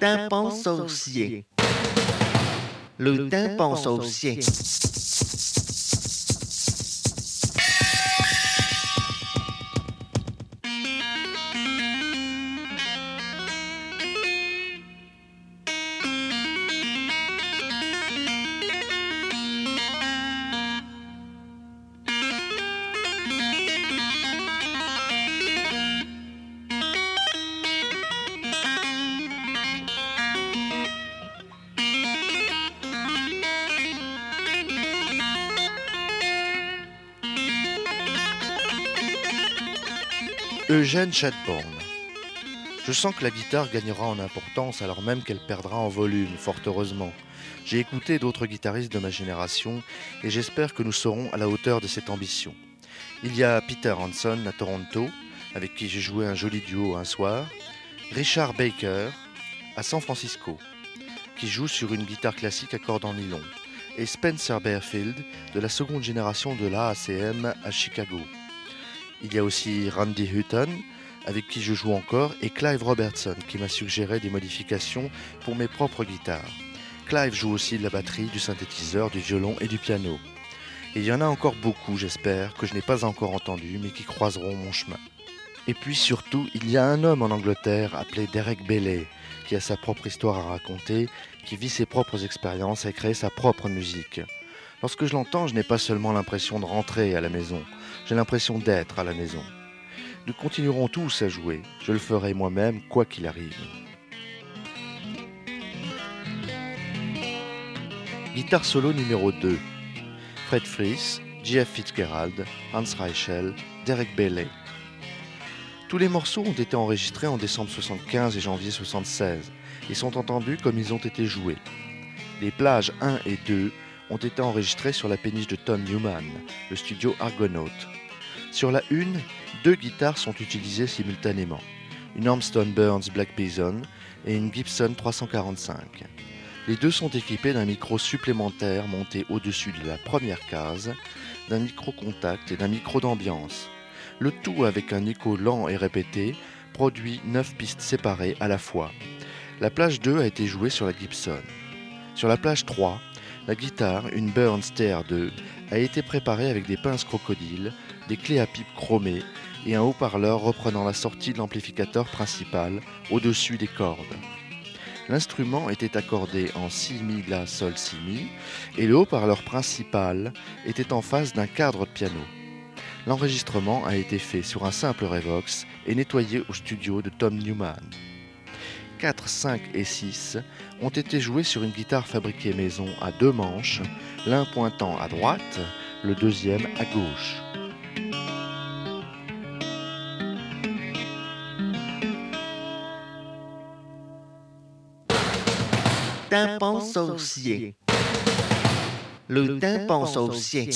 tympan saucier. Le tympan saucier. Eugène Chatborn. Je sens que la guitare gagnera en importance alors même qu'elle perdra en volume, fort heureusement. J'ai écouté d'autres guitaristes de ma génération et j'espère que nous serons à la hauteur de cette ambition. Il y a Peter Hanson à Toronto, avec qui j'ai joué un joli duo un soir, Richard Baker à San Francisco, qui joue sur une guitare classique à cordes en nylon, et Spencer Bearfield de la seconde génération de l'AACM à Chicago. Il y a aussi Randy Hutton, avec qui je joue encore, et Clive Robertson, qui m'a suggéré des modifications pour mes propres guitares. Clive joue aussi de la batterie, du synthétiseur, du violon et du piano. Et il y en a encore beaucoup, j'espère, que je n'ai pas encore entendu, mais qui croiseront mon chemin. Et puis surtout, il y a un homme en Angleterre appelé Derek Bailey, qui a sa propre histoire à raconter, qui vit ses propres expériences et crée sa propre musique. Lorsque je l'entends, je n'ai pas seulement l'impression de rentrer à la maison, j'ai l'impression d'être à la maison. Nous continuerons tous à jouer, je le ferai moi-même quoi qu'il arrive. Guitare solo numéro 2. Fred Fries, Jeff Fitzgerald, Hans Reichel, Derek Bailey. Tous les morceaux ont été enregistrés en décembre 75 et janvier 76 et sont entendus comme ils ont été joués. Les plages 1 et 2 ont été enregistrés sur la péniche de Tom Newman, le studio Argonaut. Sur la une, deux guitares sont utilisées simultanément, une Armstrong Burns Black Bison et une Gibson 345. Les deux sont équipés d'un micro supplémentaire monté au-dessus de la première case, d'un micro contact et d'un micro d'ambiance. Le tout avec un écho lent et répété produit 9 pistes séparées à la fois. La plage 2 a été jouée sur la Gibson. Sur la plage 3, la guitare, une Burns TR2, a été préparée avec des pinces crocodiles, des clés à pipe chromées et un haut-parleur reprenant la sortie de l'amplificateur principal au-dessus des cordes. L'instrument était accordé en si mi la sol si mi et le haut-parleur principal était en face d'un cadre de piano. L'enregistrement a été fait sur un simple Revox et nettoyé au studio de Tom Newman. 4, 5 et 6 ont été joués sur une guitare fabriquée maison à deux manches, l'un pointant à droite, le deuxième à gauche. Tympan saucier. Le tympan saucier.